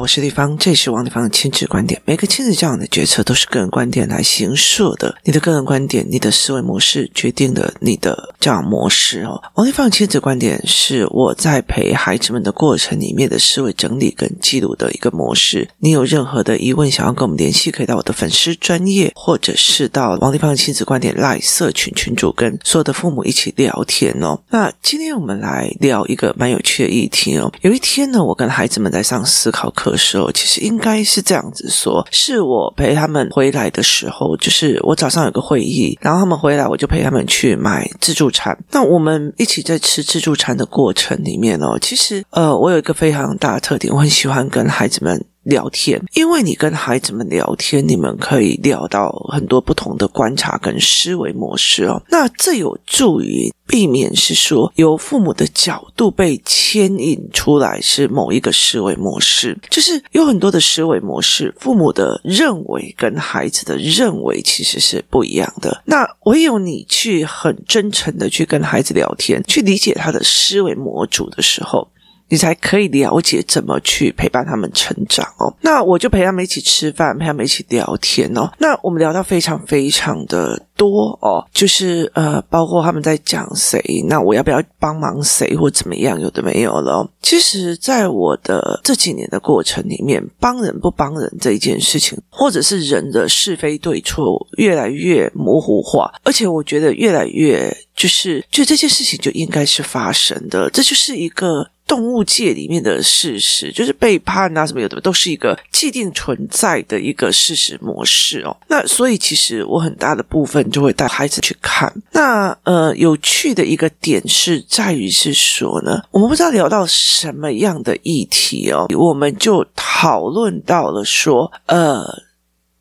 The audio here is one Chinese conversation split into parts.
我是丽芳，这是王丽芳的亲子观点。每个亲子教养的决策都是个人观点来形设的。你的个人观点，你的思维模式决定了你的教养模式哦。王丽芳的亲子观点是我在陪孩子们的过程里面的思维整理跟记录的一个模式。你有任何的疑问想要跟我们联系，可以到我的粉丝专业，或者是到王丽芳的亲子观点来社群群主，跟所有的父母一起聊天哦。那今天我们来聊一个蛮有趣的议题哦。有一天呢，我跟孩子们在上思考课。的时候，其实应该是这样子说：是我陪他们回来的时候，就是我早上有个会议，然后他们回来，我就陪他们去买自助餐。那我们一起在吃自助餐的过程里面哦，其实呃，我有一个非常大的特点，我很喜欢跟孩子们。聊天，因为你跟孩子们聊天，你们可以聊到很多不同的观察跟思维模式哦。那这有助于避免是说由父母的角度被牵引出来是某一个思维模式，就是有很多的思维模式，父母的认为跟孩子的认为其实是不一样的。那唯有你去很真诚的去跟孩子聊天，去理解他的思维模组的时候。你才可以了解怎么去陪伴他们成长哦。那我就陪他们一起吃饭，陪他们一起聊天哦。那我们聊到非常非常的多哦，就是呃，包括他们在讲谁，那我要不要帮忙谁或怎么样，有的没有了。其实，在我的这几年的过程里面，帮人不帮人这一件事情，或者是人的是非对错，越来越模糊化，而且我觉得越来越就是，就这件事情就应该是发生的，这就是一个。动物界里面的事实，就是背叛啊什么有的，都是一个既定存在的一个事实模式哦。那所以其实我很大的部分就会带孩子去看。那呃，有趣的一个点是在于是说呢，我们不知道聊到什么样的议题哦，我们就讨论到了说，呃，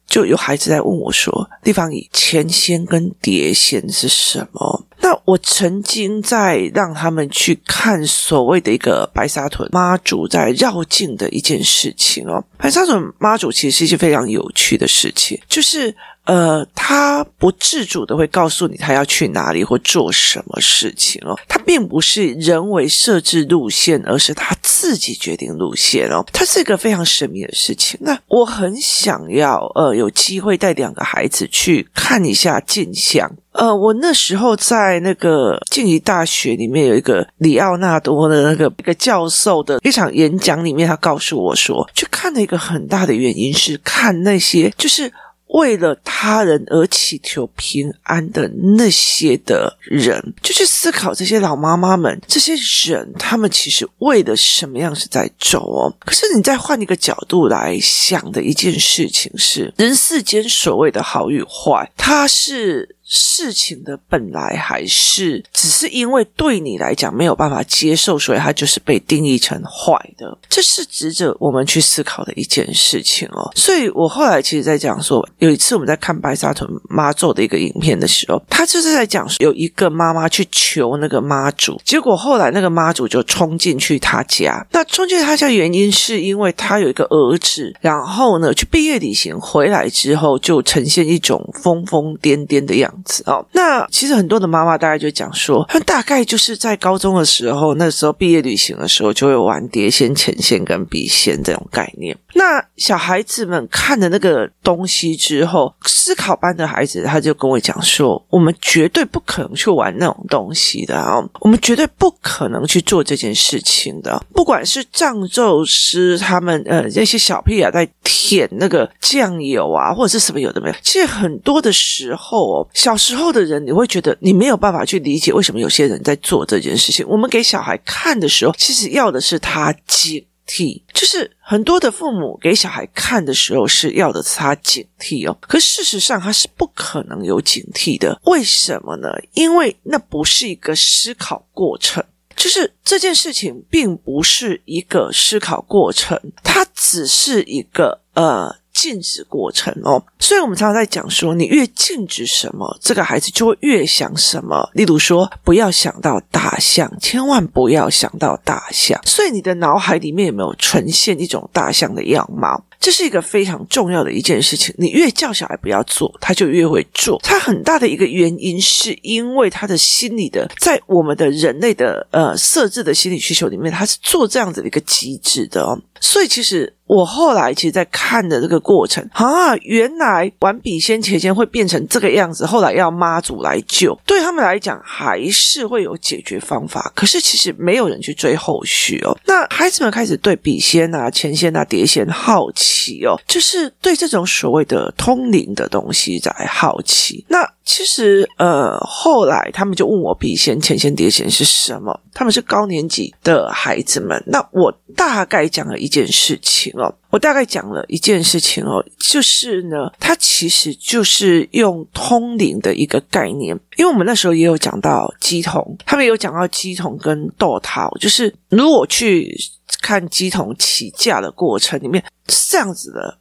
就有孩子在问我说：“地方，以前先跟碟先是什么？”那我曾经在让他们去看所谓的一个白沙屯妈祖在绕境的一件事情哦，白沙屯妈祖其实是一件非常有趣的事情，就是。呃，他不自主的会告诉你他要去哪里或做什么事情哦，他并不是人为设置路线，而是他自己决定路线哦，它是一个非常神秘的事情。那我很想要呃有机会带两个孩子去看一下进香。呃，我那时候在那个静宜大学里面有一个里奥纳多的那个一个教授的一场演讲里面，他告诉我说，去看的一个很大的原因是看那些就是。为了他人而祈求平安的那些的人，就去思考这些老妈妈们，这些人，他们其实为了什么样是在走哦？可是你再换一个角度来想的一件事情是，人世间所谓的好与坏，它是。事情的本来还是只是因为对你来讲没有办法接受，所以它就是被定义成坏的。这是值得我们去思考的一件事情哦。所以我后来其实在讲说，有一次我们在看白沙屯妈做的一个影片的时候，他就是在讲有一个妈妈去求那个妈祖，结果后来那个妈祖就冲进去他家。那冲进他家原因是因为他有一个儿子，然后呢去毕业旅行回来之后就呈现一种疯疯癫癫的样子。哦，那其实很多的妈妈大概就讲说，他大概就是在高中的时候，那时候毕业旅行的时候，就会玩碟仙、钱仙跟笔仙这种概念。那小孩子们看了那个东西之后，思考班的孩子他就跟我讲说，我们绝对不可能去玩那种东西的啊，我们绝对不可能去做这件事情的。不管是藏咒师他们呃那些小屁啊在舔那个酱油啊，或者是什么有的没有，其实很多的时候哦，小时候的人你会觉得你没有办法去理解为什么有些人在做这件事情。我们给小孩看的时候，其实要的是他警惕，就是很多的父母给小孩看的时候是要的是他警惕哦。可事实上他是不可能有警惕的，为什么呢？因为那不是一个思考过程，就是这件事情并不是一个思考过程，它只是一个呃。禁止过程哦，所以我们常常在讲说，你越禁止什么，这个孩子就会越想什么。例如说，不要想到大象，千万不要想到大象。所以你的脑海里面有没有呈现一种大象的样貌？这是一个非常重要的一件事情。你越叫小孩不要做，他就越会做。他很大的一个原因，是因为他的心理的，在我们的人类的呃设置的心理需求里面，他是做这样子的一个机制的哦。所以其实。我后来其实，在看的这个过程啊，原来玩笔仙钱仙会变成这个样子，后来要妈祖来救，对他们来讲还是会有解决方法。可是其实没有人去追后续哦。那孩子们开始对笔仙啊、前仙啊、碟仙好奇哦，就是对这种所谓的通灵的东西在好奇。那其实呃，后来他们就问我笔仙、前仙、碟仙是什么？他们是高年级的孩子们。那我大概讲了一件事情哦，我大概讲了一件事情哦，就是呢，它其实就是用通灵的一个概念，因为我们那时候也有讲到鸡童，他们有讲到鸡童跟豆桃，就是如果去看鸡童起价的过程里面是这样子的。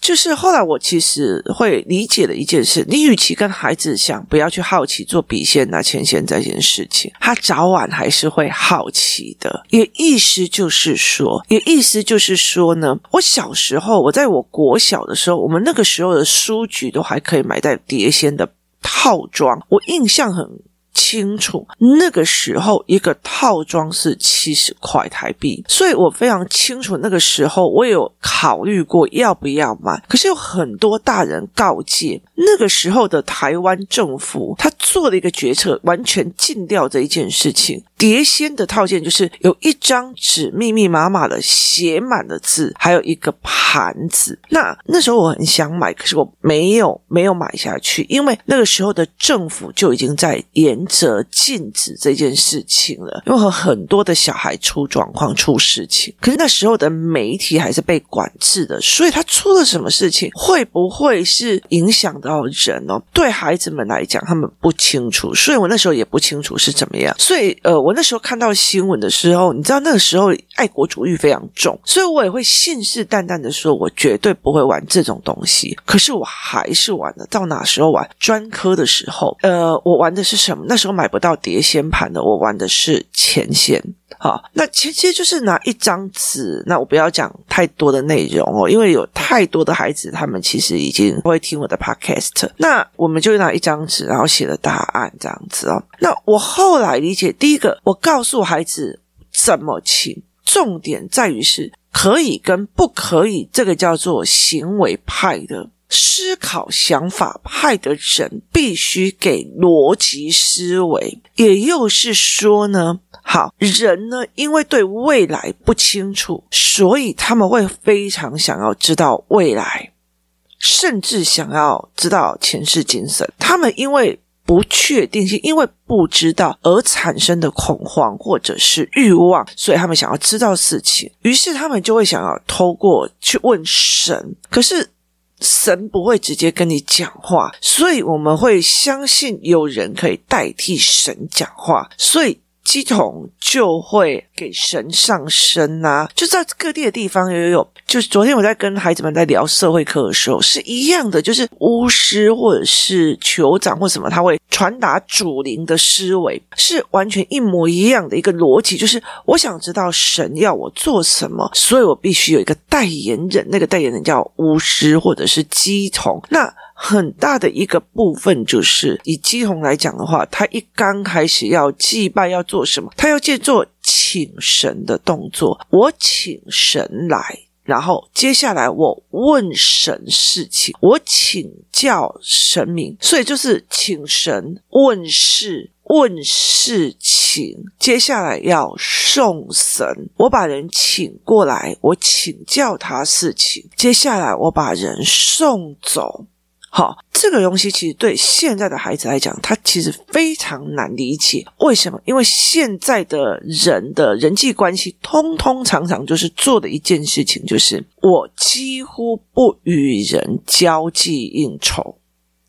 就是后来我其实会理解的一件事，你与其跟孩子想不要去好奇做笔仙拿钱仙这件事情，他早晚还是会好奇的。也意思就是说，也意思就是说呢，我小时候，我在我国小的时候，我们那个时候的书局都还可以买带碟仙的套装，我印象很清楚，那个时候一个套装是七十块台币，所以我非常清楚那个时候我有考虑过要不要买。可是有很多大人告诫，那个时候的台湾政府他做了一个决策，完全禁掉这一件事情。碟仙的套件就是有一张纸，密密麻麻的写满了字，还有一个盘子。那那时候我很想买，可是我没有没有买下去，因为那个时候的政府就已经在严责禁止这件事情了，因为和很多的小孩出状况、出事情。可是那时候的媒体还是被管制的，所以他出了什么事情，会不会是影响到人哦？对孩子们来讲，他们不清楚，所以我那时候也不清楚是怎么样。所以呃。我那时候看到新闻的时候，你知道那个时候爱国主义非常重，所以我也会信誓旦旦的说，我绝对不会玩这种东西。可是我还是玩了。到哪时候玩？专科的时候，呃，我玩的是什么？那时候买不到碟仙盘的，我玩的是钱仙。好，那其实就是拿一张纸。那我不要讲太多的内容哦，因为有太多的孩子，他们其实已经会听我的 podcast。那我们就拿一张纸，然后写了答案这样子哦。那我后来理解，第一个，我告诉孩子怎么请，重点在于是可以跟不可以，这个叫做行为派的。思考想法派的人必须给逻辑思维，也就是说呢，好，人呢，因为对未来不清楚，所以他们会非常想要知道未来，甚至想要知道前世今生。他们因为不确定性，因为不知道而产生的恐慌或者是欲望，所以他们想要知道事情，于是他们就会想要透过去问神，可是。神不会直接跟你讲话，所以我们会相信有人可以代替神讲话，所以。乩童就会给神上身呐、啊，就在各地的地方也有。就是昨天我在跟孩子们在聊社会课的时候，是一样的，就是巫师或者是酋长或什么，他会传达主灵的思维，是完全一模一样的一个逻辑。就是我想知道神要我做什么，所以我必须有一个代言人，那个代言人叫巫师或者是乩童。那很大的一个部分就是以乩童来讲的话，他一刚开始要祭拜要做什么？他要借做请神的动作。我请神来，然后接下来我问神事情，我请教神明，所以就是请神问事、问事情。接下来要送神，我把人请过来，我请教他事情。接下来我把人送走。好，这个东西其实对现在的孩子来讲，他其实非常难理解。为什么？因为现在的人的人际关系，通通常常就是做的一件事情，就是我几乎不与人交际应酬。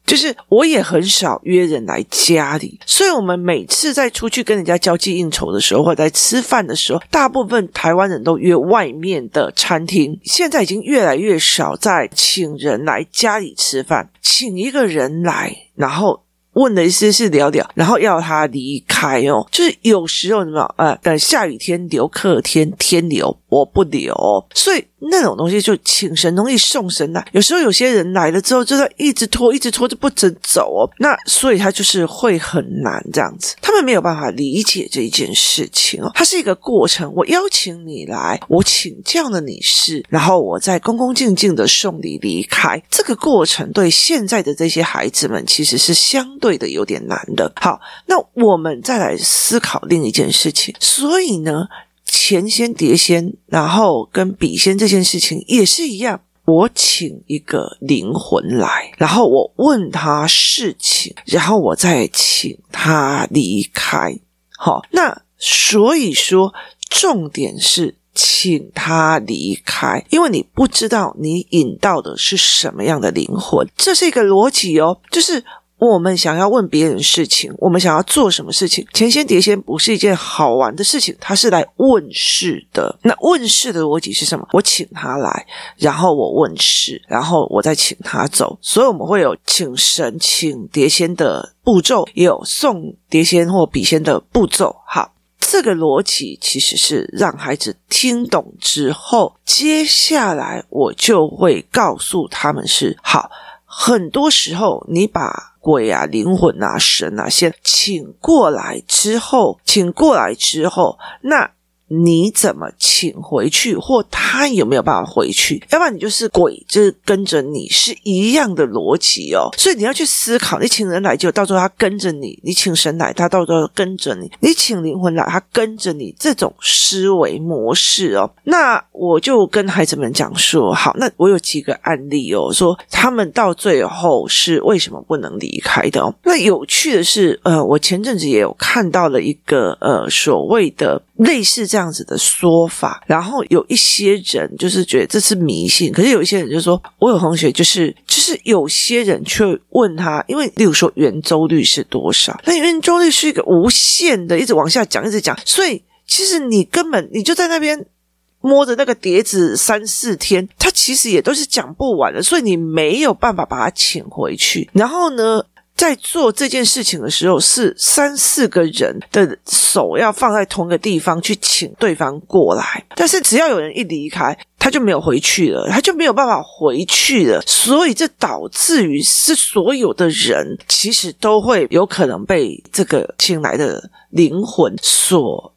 就是我也很少约人来家里，所以我们每次在出去跟人家交际应酬的时候，或者在吃饭的时候，大部分台湾人都约外面的餐厅。现在已经越来越少在请人来家里吃饭，请一个人来，然后问的意思是聊聊，然后要他离开哦。就是有时候什么呃，等下雨天留客天天留，我不留，所以。那种东西就请神容易送神难，有时候有些人来了之后，就在一直拖，一直拖就不准走哦。那所以他就是会很难这样子，他们没有办法理解这一件事情哦。它是一个过程，我邀请你来，我请教了你事，然后我再恭恭敬敬的送你离开。这个过程对现在的这些孩子们其实是相对的有点难的。好，那我们再来思考另一件事情。所以呢，钱仙碟仙，然后跟笔仙这件事情也是一样。我请一个灵魂来，然后我问他事情，然后我再请他离开。好，那所以说，重点是请他离开，因为你不知道你引到的是什么样的灵魂，这是一个逻辑哦，就是。我们想要问别人事情，我们想要做什么事情？钱仙碟仙不是一件好玩的事情，他是来问事的。那问事的逻辑是什么？我请他来，然后我问事，然后我再请他走。所以我们会有请神、请碟仙的步骤，也有送碟仙或笔仙的步骤。好，这个逻辑其实是让孩子听懂之后，接下来我就会告诉他们是好。很多时候，你把鬼啊、灵魂啊、神啊，先请过来之后，请过来之后，那。你怎么请回去，或他有没有办法回去？要不然你就是鬼，就是跟着你是一样的逻辑哦。所以你要去思考，你请人来就到时候他跟着你；你请神来，他到时候跟着你；你请灵魂来，他跟着你。这种思维模式哦，那我就跟孩子们讲说：好，那我有几个案例哦，说他们到最后是为什么不能离开的哦。那有趣的是，呃，我前阵子也有看到了一个呃所谓的类似这样。这样子的说法，然后有一些人就是觉得这是迷信，可是有一些人就说，我有同学就是就是有些人却问他，因为例如说圆周率是多少？那圆周率是一个无限的，一直往下讲，一直讲，所以其实你根本你就在那边摸着那个碟子三四天，他其实也都是讲不完的，所以你没有办法把他请回去。然后呢，在做这件事情的时候，是三四个人的手要放在同一个地方去请对方过来，但是只要有人一离开，他就没有回去了，他就没有办法回去了，所以这导致于是所有的人其实都会有可能被这个请来的灵魂所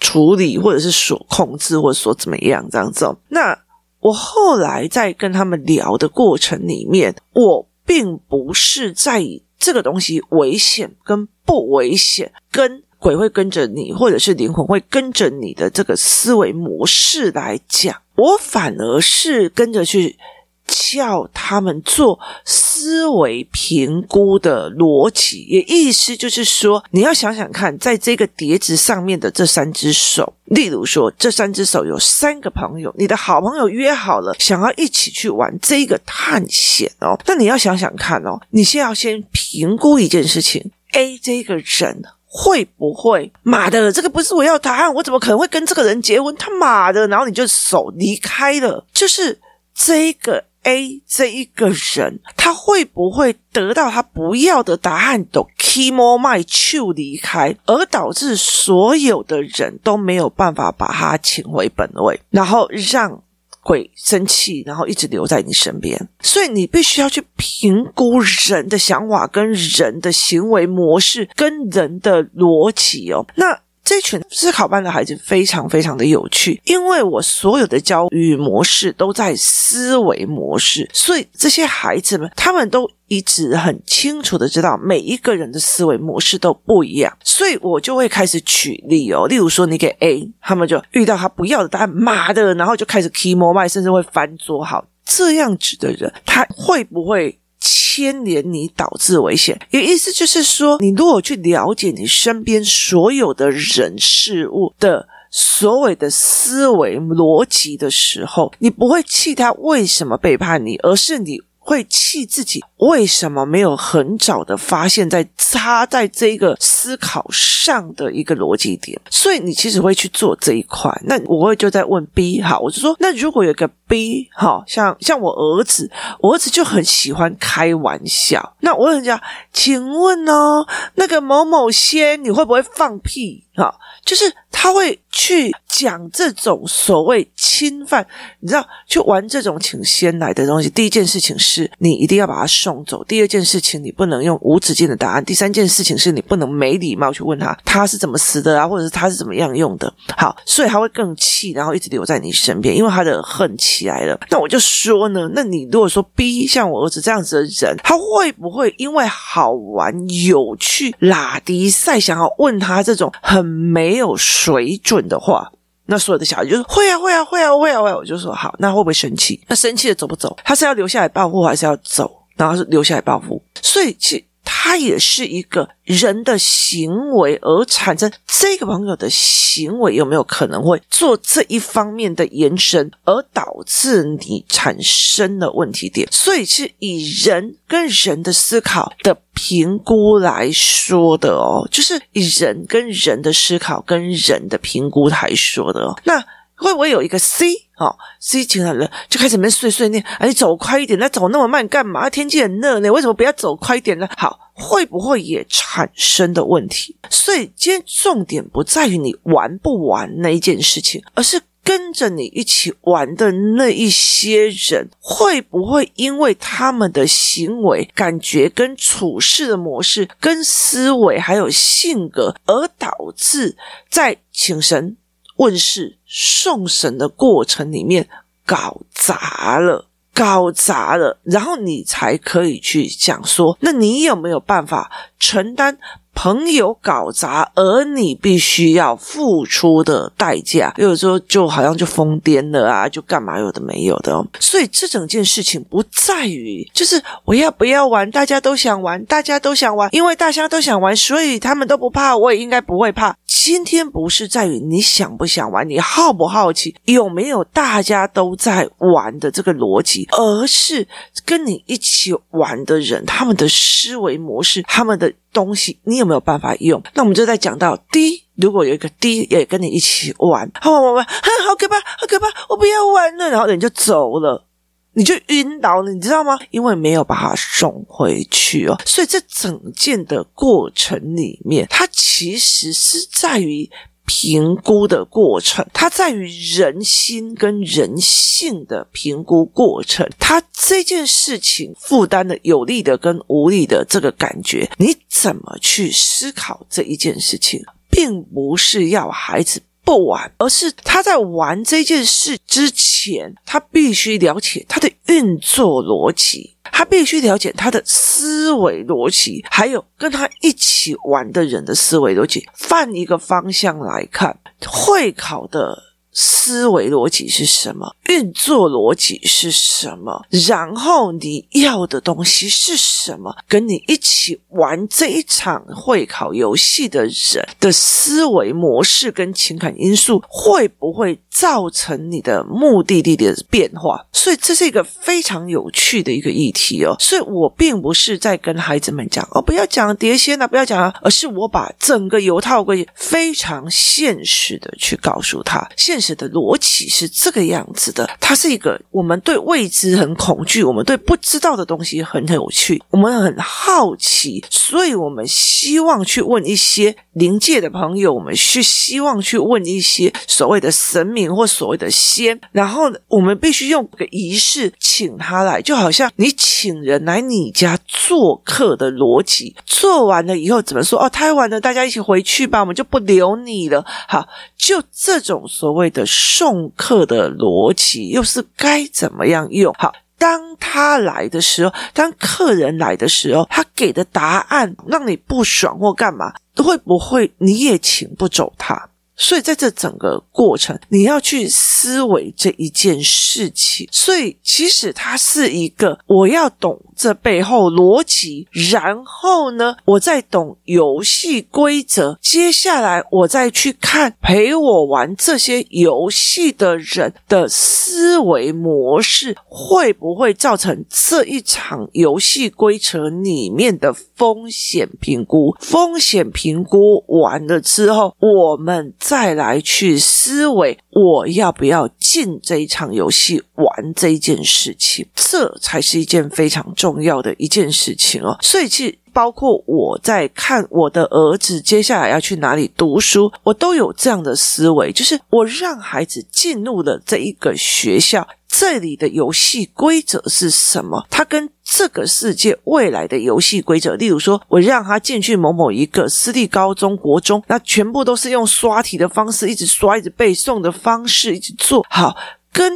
处理，或者是所控制，或者说怎么样这样子。那我后来在跟他们聊的过程里面，我并不是在。这个东西危险跟不危险，跟鬼会跟着你，或者是灵魂会跟着你的这个思维模式来讲，我反而是跟着去。叫他们做思维评估的逻辑，也意思就是说，你要想想看，在这个碟子上面的这三只手，例如说，这三只手有三个朋友，你的好朋友约好了，想要一起去玩这个探险哦。那你要想想看哦，你先要先评估一件事情：A 这个人会不会？妈的，这个不是我要答案，我怎么可能会跟这个人结婚？他妈的，然后你就手离开了，就是这个。A 这一个人，他会不会得到他不要的答案，都 keep more my 就离开，而导致所有的人都没有办法把他请回本位，然后让鬼生气，然后一直留在你身边。所以你必须要去评估人的想法、跟人的行为模式、跟人的逻辑哦。那。这群思考班的孩子非常非常的有趣，因为我所有的教育模式都在思维模式，所以这些孩子们他们都一直很清楚的知道每一个人的思维模式都不一样，所以我就会开始举例哦，例如说你给 A，他们就遇到他不要的答案，妈的，然后就开始 key more mind，甚至会翻桌。好，这样子的人，他会不会？牵连你导致危险，也意思就是说，你如果去了解你身边所有的人事物的所谓的思维逻辑的时候，你不会气他为什么背叛你，而是你。会气自己为什么没有很早的发现，在他在这个思考上的一个逻辑点，所以你其实会去做这一块。那我会就在问 B 哈，我就说，那如果有个 B 哈，像像我儿子，我儿子就很喜欢开玩笑。那我问人家，请问哦，那个某某仙，你会不会放屁？啊，就是他会去讲这种所谓侵犯，你知道，去玩这种请先来的东西。第一件事情是你一定要把他送走；第二件事情，你不能用无止境的答案；第三件事情是你不能没礼貌去问他他是怎么死的啊，或者是他是怎么样用的。好，所以他会更气，然后一直留在你身边，因为他的恨起来了。那我就说呢，那你如果说逼像我儿子这样子的人，他会不会因为好玩、有趣、拉迪赛，想要问他这种很没有水准的话，那所有的小孩就说会啊会啊会啊会啊会啊，我就说好，那会不会生气？那生气了走不走？他是要留下来报复，还是要走？然后是留下来报复？所以其他也是一个人的行为而产生，这个朋友的行为有没有可能会做这一方面的延伸，而导致你产生的问题点？所以是以人跟人的思考的评估来说的哦，就是以人跟人的思考跟人的评估来说的哦。那会不会有一个 C？哦，C 型的人就开始没碎碎念，哎，你走快一点，那走那么慢干嘛？天气很热呢，为什么不要走快一点呢？好，会不会也产生的问题？所以今天重点不在于你玩不玩那一件事情，而是跟着你一起玩的那一些人，会不会因为他们的行为、感觉跟处事的模式、跟思维还有性格，而导致在请神问世、送神的过程里面搞砸了，搞砸了，然后你才可以去讲说，那你有没有办法承担？朋友搞砸，而你必须要付出的代价，有时候就好像就疯癫了啊，就干嘛有的没有的哦。所以这整件事情不在于就是我要不要玩，大家都想玩，大家都想玩，因为大家都想玩，所以他们都不怕，我也应该不会怕。今天不是在于你想不想玩，你好不好奇，有没有大家都在玩的这个逻辑，而是跟你一起玩的人，他们的思维模式，他们的。东西你有没有办法用？那我们就在讲到滴如果有一个滴也跟你一起玩，好玩玩玩，好可怕，好可怕，我不要玩了，然后人就走了，你就晕倒了，你知道吗？因为没有把它送回去哦，所以这整件的过程里面，它其实是在于。评估的过程，它在于人心跟人性的评估过程。它这件事情负担的有利的跟无力的这个感觉，你怎么去思考这一件事情，并不是要孩子不玩，而是他在玩这件事之前，他必须了解他的运作逻辑。他必须了解他的思维逻辑，还有跟他一起玩的人的思维逻辑。换一个方向来看，会考的。思维逻辑是什么？运作逻辑是什么？然后你要的东西是什么？跟你一起玩这一场会考游戏的人的思维模式跟情感因素，会不会造成你的目的地的变化？所以这是一个非常有趣的一个议题哦。所以我并不是在跟孩子们讲哦，不要讲碟仙啊，不要讲啊，而是我把整个游套规非常现实的去告诉他，现的逻辑是这个样子的，它是一个我们对未知很恐惧，我们对不知道的东西很有趣，我们很好奇，所以我们希望去问一些灵界的朋友，我们是希望去问一些所谓的神明或所谓的仙，然后我们必须用个仪式请他来，就好像你请人来你家做客的逻辑，做完了以后怎么说？哦，太晚了，大家一起回去吧，我们就不留你了。好，就这种所谓的。送客的逻辑又是该怎么样用？好，当他来的时候，当客人来的时候，他给的答案让你不爽或干嘛，会不会你也请不走他？所以在这整个过程，你要去思维这一件事情。所以其实它是一个，我要懂这背后逻辑，然后呢，我再懂游戏规则。接下来我再去看陪我玩这些游戏的人的思维模式，会不会造成这一场游戏规则里面的风险评估？风险评估完了之后，我们。再来去思维，我要不要进这一场游戏玩这一件事情，这才是一件非常重要的一件事情哦。所以，其实包括我在看我的儿子接下来要去哪里读书，我都有这样的思维，就是我让孩子进入了这一个学校，这里的游戏规则是什么？他跟这个世界未来的游戏规则，例如说，我让他进去某某一个私立高中、国中，那全部都是用刷题的方式，一直刷、一直背诵的方式，一直做好，跟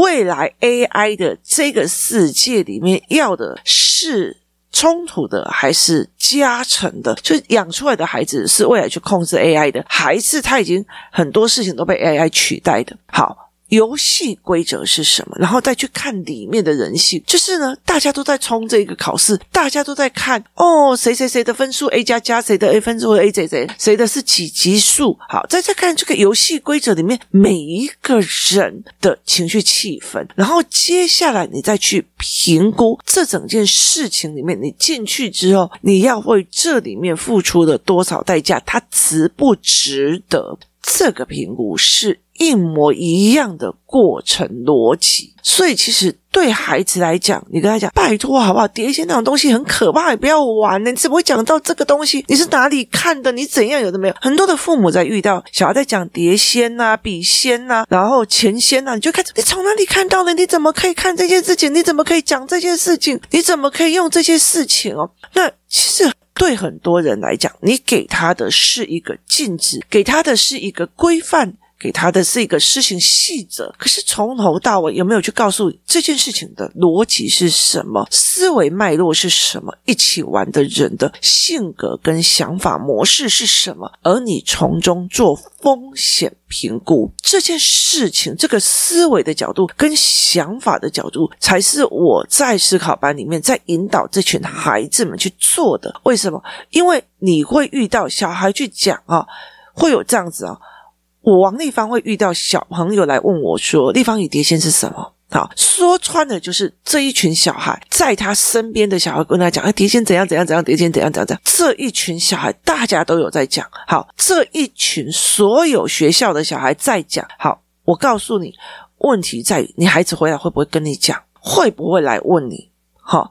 未来 AI 的这个世界里面要的是。冲突的还是加成的？就养出来的孩子是未来去控制 AI 的，还是他已经很多事情都被 AI 取代的？好。游戏规则是什么？然后再去看里面的人性，就是呢，大家都在冲这个考试，大家都在看哦，谁谁谁的分数 A 加加，谁的 A 分数 A 谁谁，谁的是几级数？好，再再看这个游戏规则里面每一个人的情绪气氛，然后接下来你再去评估这整件事情里面，你进去之后，你要为这里面付出了多少代价？它值不值得？这个评估是。一模一样的过程逻辑，所以其实对孩子来讲，你跟他讲拜托好不好？碟仙那种东西很可怕，你不要玩呢。你怎么会讲到这个东西？你是哪里看的？你怎样有的没有？很多的父母在遇到小孩在讲碟仙呐、笔仙呐，然后钱仙呐，你就开始你从哪里看到的？你怎么可以看这件事情？你怎么可以讲这件事情？你怎么可以用这些事情哦？那其实对很多人来讲，你给他的是一个禁止，给他的是一个规范。给他的是一个施行细则，可是从头到尾有没有去告诉这件事情的逻辑是什么，思维脉络是什么，一起玩的人的性格跟想法模式是什么？而你从中做风险评估，这件事情，这个思维的角度跟想法的角度，才是我在思考班里面在引导这群孩子们去做的。为什么？因为你会遇到小孩去讲啊，会有这样子啊。我王立芳会遇到小朋友来问我说：“立方与碟仙是什么？”好，说穿了就是这一群小孩在他身边的小孩跟他讲：“哎，碟仙怎样怎样怎样，碟仙怎样怎样怎样。”这一群小孩大家都有在讲。好，这一群所有学校的小孩在讲。好，我告诉你，问题在于你孩子回来会不会跟你讲？会不会来问你？好，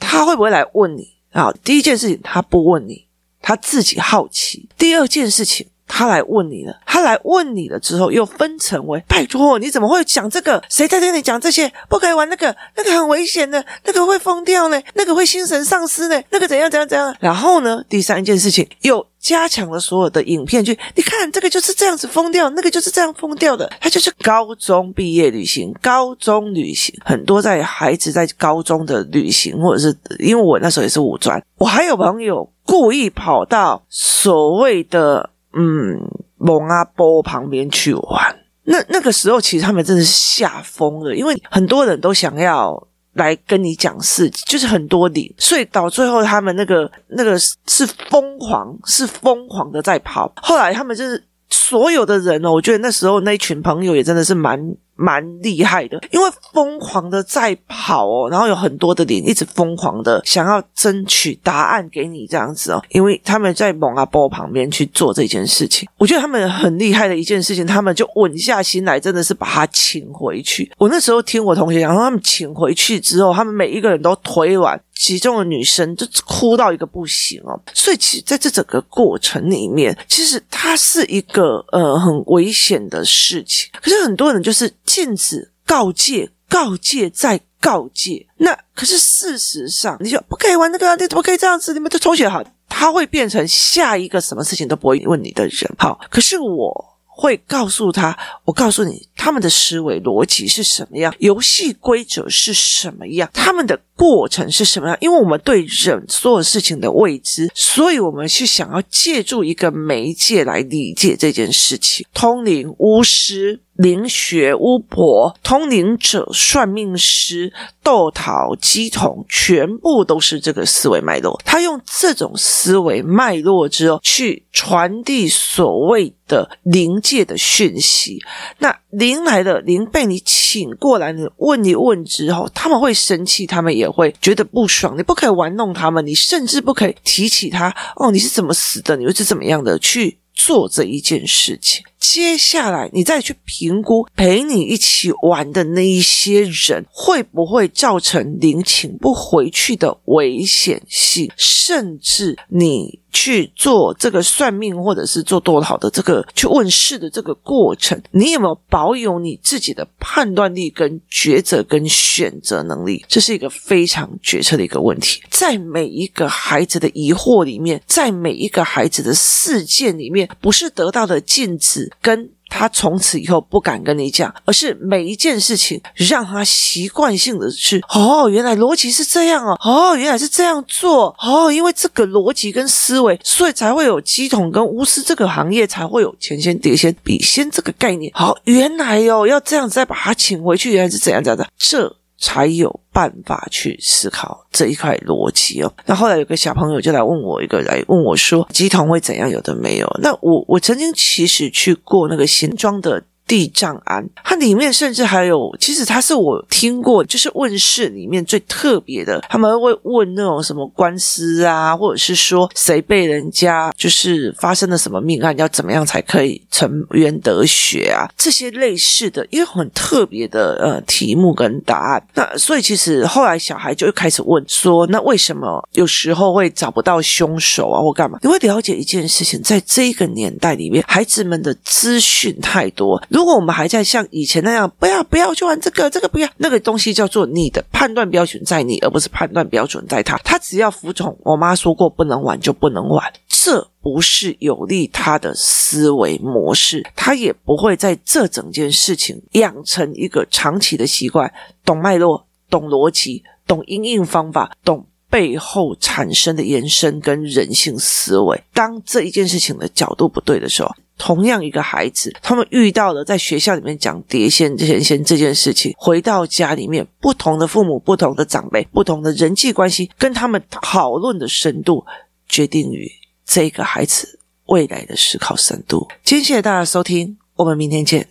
他会不会来问你？好，第一件事情他不问你，他自己好奇。第二件事情。他来问你了，他来问你了之后，又分成为拜托，你怎么会讲这个？谁在跟你讲这些？不可以玩那个，那个很危险的，那个会疯掉呢，那个会心神丧失呢，那个怎样怎样怎样？然后呢，第三件事情又加强了所有的影片，去你看这个就是这样子疯掉，那个就是这样疯掉的。他就是高中毕业旅行，高中旅行很多在孩子在高中的旅行，或者是因为我那时候也是五专，我还有朋友故意跑到所谓的。嗯，蒙阿波旁边去玩，那那个时候其实他们真的是吓疯了，因为很多人都想要来跟你讲事，就是很多你，所以到最后他们那个那个是疯狂，是疯狂的在跑。后来他们就是所有的人哦，我觉得那时候那一群朋友也真的是蛮。蛮厉害的，因为疯狂的在跑哦，然后有很多的脸一直疯狂的想要争取答案给你这样子哦，因为他们在蒙阿波旁边去做这件事情，我觉得他们很厉害的一件事情，他们就稳下心来，真的是把他请回去。我那时候听我同学讲，说他们请回去之后，他们每一个人都腿软，其中的女生就哭到一个不行哦。所以其实在这整个过程里面，其实它是一个呃很危险的事情，可是很多人就是。禁止告诫，告诫再告诫。那可是事实上，你就不可以玩那个，你怎么可以这样子？你们都同学好，他会变成下一个什么事情都不会问你的人。好，可是我会告诉他，我告诉你，他们的思维逻辑是什么样，游戏规则是什么样，他们的过程是什么样。因为我们对人所有事情的未知，所以我们是想要借助一个媒介来理解这件事情。通灵巫师。灵学巫婆、通灵者、算命师、豆桃、鸡桶，全部都是这个思维脉络。他用这种思维脉络之后，去传递所谓的灵界的讯息。那灵来了，灵被你请过来，你问一问之后，他们会生气，他们也会觉得不爽。你不可以玩弄他们，你甚至不可以提起他。哦，你是怎么死的？你又是怎么样的去做这一件事情？接下来你再去评估陪你一起玩的那一些人会不会造成您请不回去的危险性，甚至你去做这个算命或者是做多好的这个去问事的这个过程，你有没有保有你自己的判断力跟抉择跟选择能力？这是一个非常决策的一个问题，在每一个孩子的疑惑里面，在每一个孩子的事件里面，不是得到的禁止跟。他从此以后不敢跟你讲，而是每一件事情让他习惯性的去哦，原来逻辑是这样哦，哦，原来是这样做哦，因为这个逻辑跟思维，所以才会有鸡桶跟巫师这个行业才会有钱仙碟仙笔仙这个概念。好，原来哦要这样子再把他请回去，原来是怎样怎样的这。才有办法去思考这一块逻辑哦。那后来有个小朋友就来问我一个，来问我说，乩童会怎样？有的没有。那我我曾经其实去过那个新庄的。地藏庵，它里面甚至还有，其实它是我听过，就是问事里面最特别的。他们会问那种什么官司啊，或者是说谁被人家就是发生了什么命案，要怎么样才可以沉冤得雪啊？这些类似的，因为很特别的呃题目跟答案。那所以其实后来小孩就开始问说，那为什么有时候会找不到凶手啊，或干嘛？你会了解一件事情，在这个年代里面，孩子们的资讯太多。如果我们还在像以前那样，不要不要去玩这个，这个不要，那个东西叫做你的判断标准在你，而不是判断标准在他。他只要服从我妈说过不能玩就不能玩，这不是有利他的思维模式，他也不会在这整件事情养成一个长期的习惯，懂脉络，懂逻辑，懂应用方法，懂背后产生的延伸跟人性思维。当这一件事情的角度不对的时候。同样一个孩子，他们遇到了在学校里面讲碟仙、碟仙这件事情，回到家里面，不同的父母、不同的长辈、不同的人际关系，跟他们讨论的深度，决定于这个孩子未来的思考深度。今天谢谢大家收听，我们明天见。